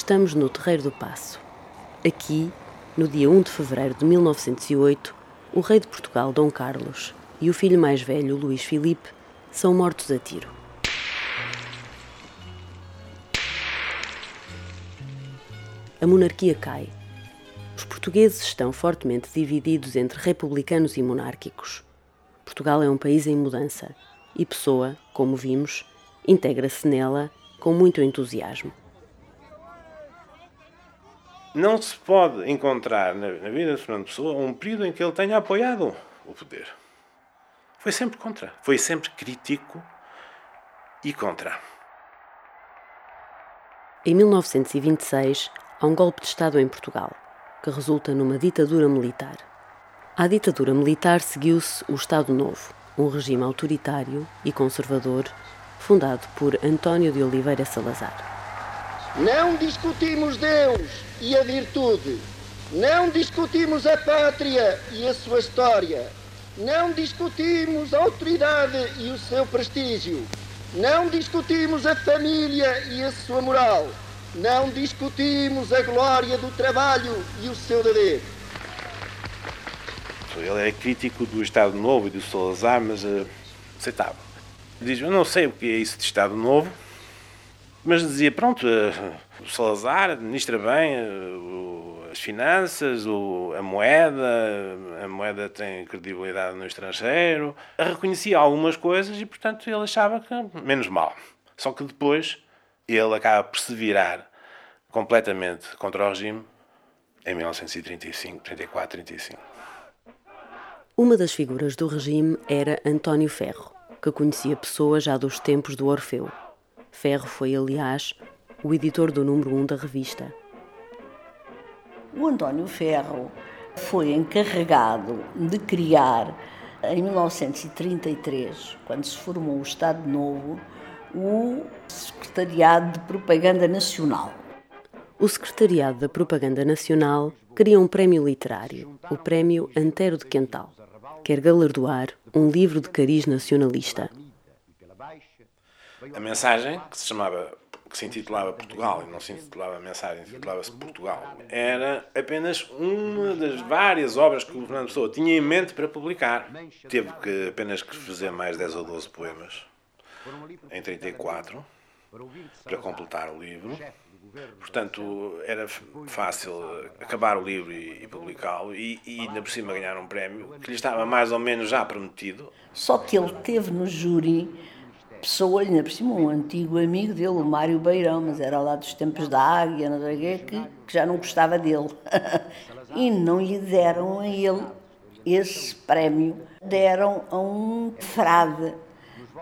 Estamos no Terreiro do Paço. Aqui, no dia 1 de fevereiro de 1908, o rei de Portugal, Dom Carlos, e o filho mais velho, Luís Filipe, são mortos a tiro. A monarquia cai. Os portugueses estão fortemente divididos entre republicanos e monárquicos. Portugal é um país em mudança e Pessoa, como vimos, integra-se nela com muito entusiasmo não se pode encontrar na, na, vida de Fernando Pessoa um período em que ele tenha apoiado o poder. Foi sempre contra. Foi sempre crítico e contra. Em 1926, há um golpe de Estado em Portugal, que resulta numa ditadura militar. À ditadura militar seguiu-se o Estado Novo, um regime autoritário e conservador fundado por António de Oliveira Salazar. Não discutimos Deus e a virtude. Não discutimos a pátria e a sua história. Não discutimos a autoridade e o seu prestígio. Não discutimos a família e a sua moral. Não discutimos a glória do trabalho e o seu dever. Ele é crítico do Estado Novo e do Salazar, mas uh, aceitava. Diz: Eu não sei o que é isso de Estado Novo, mas dizia, pronto, eh, o Salazar administra bem eh, as finanças, a moeda, a moeda tem credibilidade no estrangeiro. Reconhecia algumas coisas e, portanto, ele achava que menos mal. Só que depois ele acaba por se virar completamente contra o regime em 1935, 34, 35. Uma das figuras do regime era António Ferro, que conhecia pessoas já dos tempos do Orfeu. Ferro foi, aliás, o editor do número 1 da revista. O António Ferro foi encarregado de criar, em 1933, quando se formou o Estado Novo, o Secretariado de Propaganda Nacional. O Secretariado da Propaganda Nacional cria um prémio literário, o Prémio Antero de Quental. Quer galardoar um livro de cariz nacionalista. A mensagem, que se chamava que se intitulava Portugal e não se intitulava Mensagem, intitulava-se Portugal, era apenas uma das várias obras que o Fernando Pessoa tinha em mente para publicar. Teve que apenas que fazer mais 10 ou 12 poemas em 34 para completar o livro. Portanto, era fácil acabar o livro e, e publicá-lo e, e ainda por cima ganhar um prémio que lhe estava mais ou menos já prometido. Só que ele teve no júri pessoa, ainda por cima, um antigo amigo dele, o Mário Beirão, mas era lá dos tempos da Águia, não sei quê, que, que já não gostava dele. e não lhe deram a ele esse prémio. Deram a um frade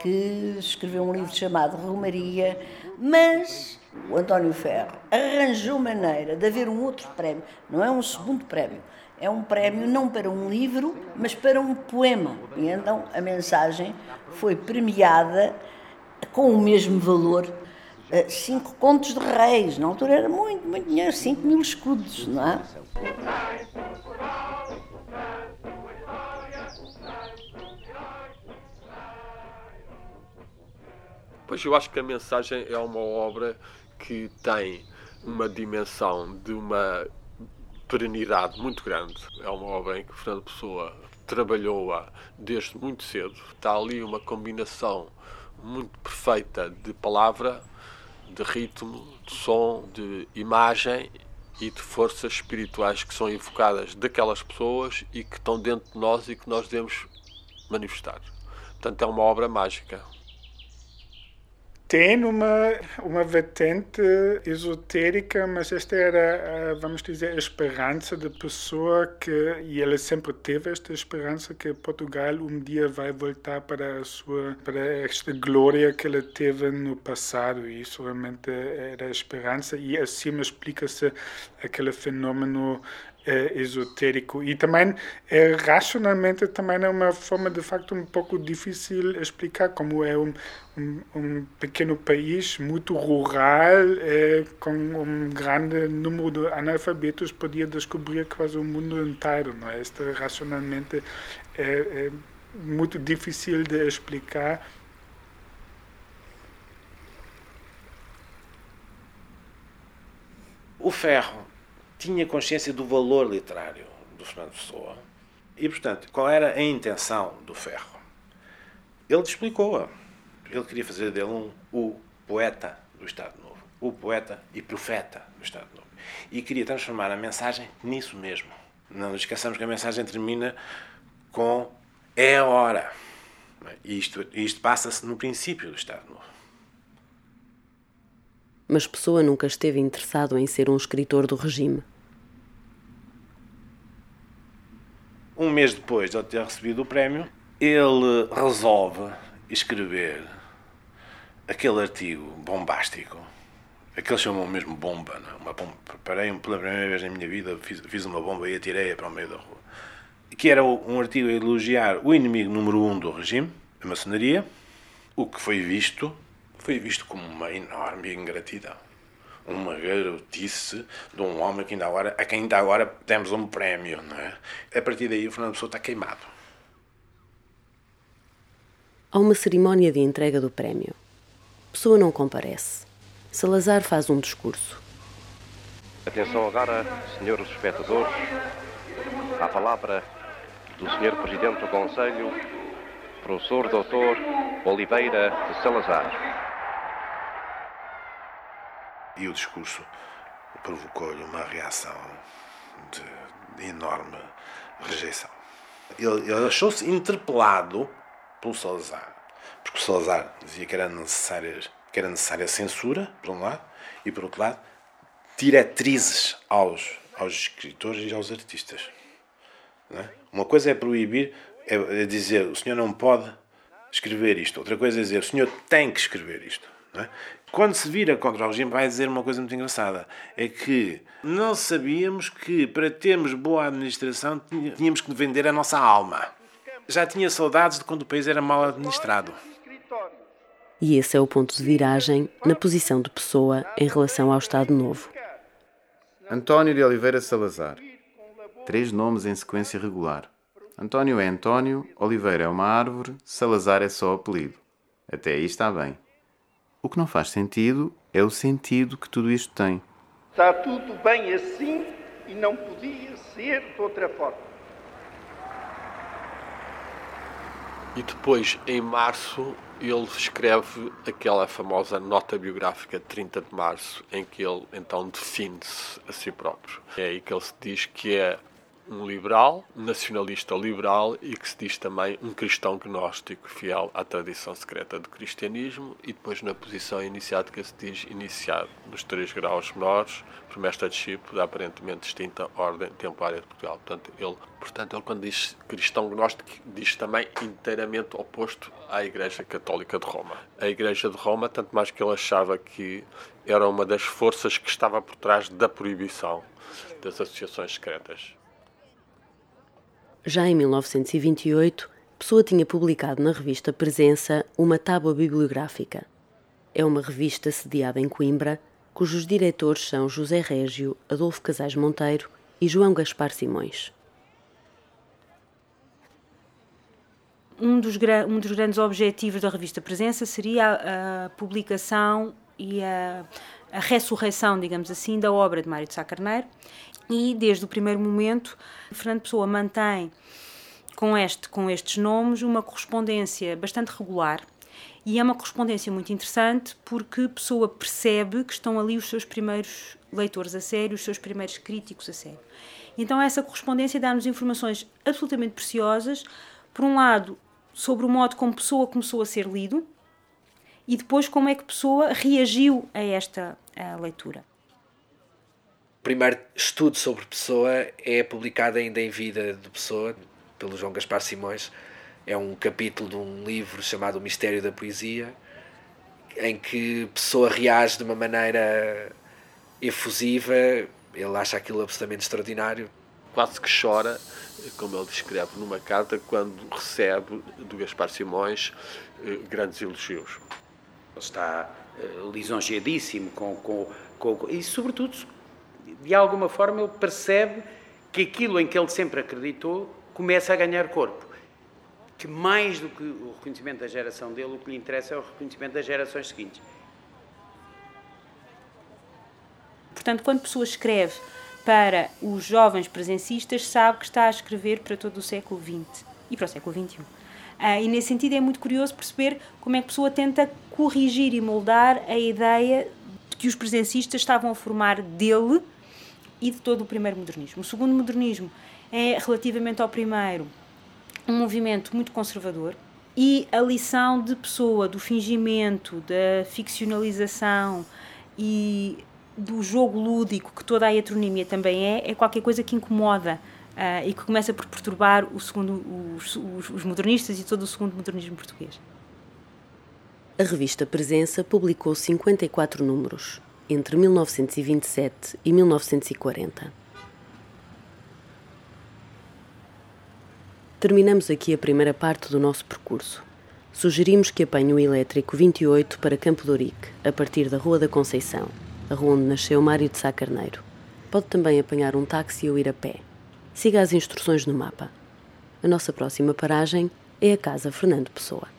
que escreveu um livro chamado Romaria, mas o António Ferro arranjou maneira de haver um outro prémio, não é um segundo prémio, é um prémio não para um livro, mas para um poema. E então a mensagem foi premiada com o mesmo valor. Eh, cinco contos de reis, na altura era muito, muito dinheiro, cinco mil escudos, não é? Pois eu acho que a mensagem é uma obra que tem uma dimensão de uma perenidade muito grande. É uma obra em que Fernando Pessoa trabalhou-a desde muito cedo. Está ali uma combinação muito perfeita de palavra, de ritmo, de som, de imagem e de forças espirituais que são evocadas daquelas pessoas e que estão dentro de nós e que nós devemos manifestar. Portanto, é uma obra mágica tem uma, uma vertente esotérica, mas esta era, vamos dizer, a esperança da pessoa que, e ela sempre teve esta esperança que Portugal um dia vai voltar para a sua, para esta glória que ela teve no passado, e isso realmente era a esperança, e assim explica-se aquele fenômeno é, esotérico. E também é, racionalmente também é uma forma de facto um pouco difícil explicar como é um, um, um pequeno país muito rural é, com um grande número de analfabetos podia descobrir quase o mundo inteiro não é? Isto racionalmente é, é muito difícil de explicar. O Ferro tinha consciência do valor literário do Fernando Pessoa e, portanto, qual era a intenção do Ferro? Ele explicou-a. Ele queria fazer dele um, o poeta do Estado Novo, o poeta e profeta do Estado Novo. E queria transformar a mensagem nisso mesmo. Não nos esqueçamos que a mensagem termina com é a hora. E isto, isto passa-se no princípio do Estado Novo. Mas Pessoa nunca esteve interessado em ser um escritor do regime. Um mês depois de ter recebido o prémio, ele resolve escrever aquele artigo bombástico, aquele chamam mesmo bomba, não? É? uma bomba. Parei pela primeira vez na minha vida, fiz, fiz uma bomba e atirei-a para o meio da rua. Que era um artigo a elogiar o inimigo número um do regime, a maçonaria, o que foi visto, foi visto como uma enorme ingratidão. Uma garotice de um homem que ainda agora, a quem ainda agora temos um prémio, não é? A partir daí o Fernando Pessoa está queimado. Há uma cerimónia de entrega do prémio. Pessoa não comparece. Salazar faz um discurso. Atenção agora, senhores espectadores, à palavra do senhor Presidente do Conselho, professor Dr. Oliveira de Salazar. E o discurso provocou-lhe uma reação de, enorme rejeição. Ele, ele achou-se interpelado pelo Salazar. Porque o Salazar dizia que era necessária, que era necessária censura, por um lado, e por outro lado, diretrizes aos, aos escritores e aos artistas. É? Uma coisa é proibir, é, é, dizer o senhor não pode escrever isto. Outra coisa é dizer o senhor tem que escrever isto. É? Quando se vira contra o regime, vai dizer uma coisa muito engraçada: é que não sabíamos que para termos boa administração tínhamos que vender a nossa alma já tinha saudades de quando o país era mal administrado. E esse é o ponto de viragem na posição de Pessoa em relação ao Estado Novo. António de Oliveira Salazar. Três nomes em sequência regular. António é António, Oliveira é uma árvore, Salazar é só apelido. Até aí está bem. O que não faz sentido é o sentido que tudo isto tem. Está tudo bem assim e não podia ser de outra forma. E depois, em março, ele escreve aquela famosa nota biográfica de 30 de março, em que ele então define-se a si próprio. É aí que ele se diz que é um liberal, nacionalista liberal e que se diz também um cristão gnóstico fiel à tradição secreta do cristianismo e depois na posição iniciática se diz iniciado nos três graus menores por mestre discípulo da aparentemente distinta ordem templária de Portugal. Portanto, ele, portanto, ele quando diz cristão gnóstico diz também inteiramente oposto à Igreja Católica de Roma. A Igreja de Roma, tanto mais que ele achava que era uma das forças que estava por trás da proibição das associações secretas. Já em 1928, Pessoa tinha publicado na revista Presença uma tábua bibliográfica. É uma revista sediada em Coimbra, cujos diretores são José Régio, Adolfo Casais Monteiro e João Gaspar Simões. Um dos, um dos grandes objetivos da revista Presença seria a, a publicação e a, a ressurreição, digamos assim, da obra de Mário de Sá Carneiro e desde o primeiro momento Fernando Pessoa mantém com, este, com estes nomes uma correspondência bastante regular. E é uma correspondência muito interessante porque a pessoa percebe que estão ali os seus primeiros leitores a sério, os seus primeiros críticos a sério. Então essa correspondência dá-nos informações absolutamente preciosas, por um lado, sobre o modo como Pessoa começou a ser lido e depois como é que Pessoa reagiu a esta a leitura primeiro estudo sobre Pessoa é publicado ainda em vida de Pessoa, pelo João Gaspar Simões. É um capítulo de um livro chamado O Mistério da Poesia, em que Pessoa reage de uma maneira efusiva, ele acha aquilo absolutamente extraordinário. Quase que chora, como ele descreve numa carta, quando recebe do Gaspar Simões eh, grandes elogios. Está eh, lisonjeadíssimo com, com, com, e, sobretudo, de alguma forma, ele percebe que aquilo em que ele sempre acreditou começa a ganhar corpo. Que mais do que o reconhecimento da geração dele, o que lhe interessa é o reconhecimento das gerações seguintes. portanto, quando a pessoa escreve para os jovens presencistas, sabe que está a escrever para todo o século XX e para o século XXI. Uh, e nesse sentido é muito curioso perceber como é que a pessoa tenta corrigir e moldar a ideia que os presencistas estavam a formar dele e de todo o primeiro modernismo. O segundo modernismo é, relativamente ao primeiro, um movimento muito conservador e a lição de pessoa, do fingimento, da ficcionalização e do jogo lúdico que toda a heteronímia também é, é qualquer coisa que incomoda uh, e que começa por perturbar o segundo, os, os, os modernistas e todo o segundo modernismo português. A revista Presença publicou 54 números entre 1927 e 1940. Terminamos aqui a primeira parte do nosso percurso. Sugerimos que apanhe o elétrico 28 para Campo de Ourique, a partir da Rua da Conceição, a rua onde nasceu Mário de Sá Carneiro. Pode também apanhar um táxi ou ir a pé. Siga as instruções no mapa. A nossa próxima paragem é a Casa Fernando Pessoa.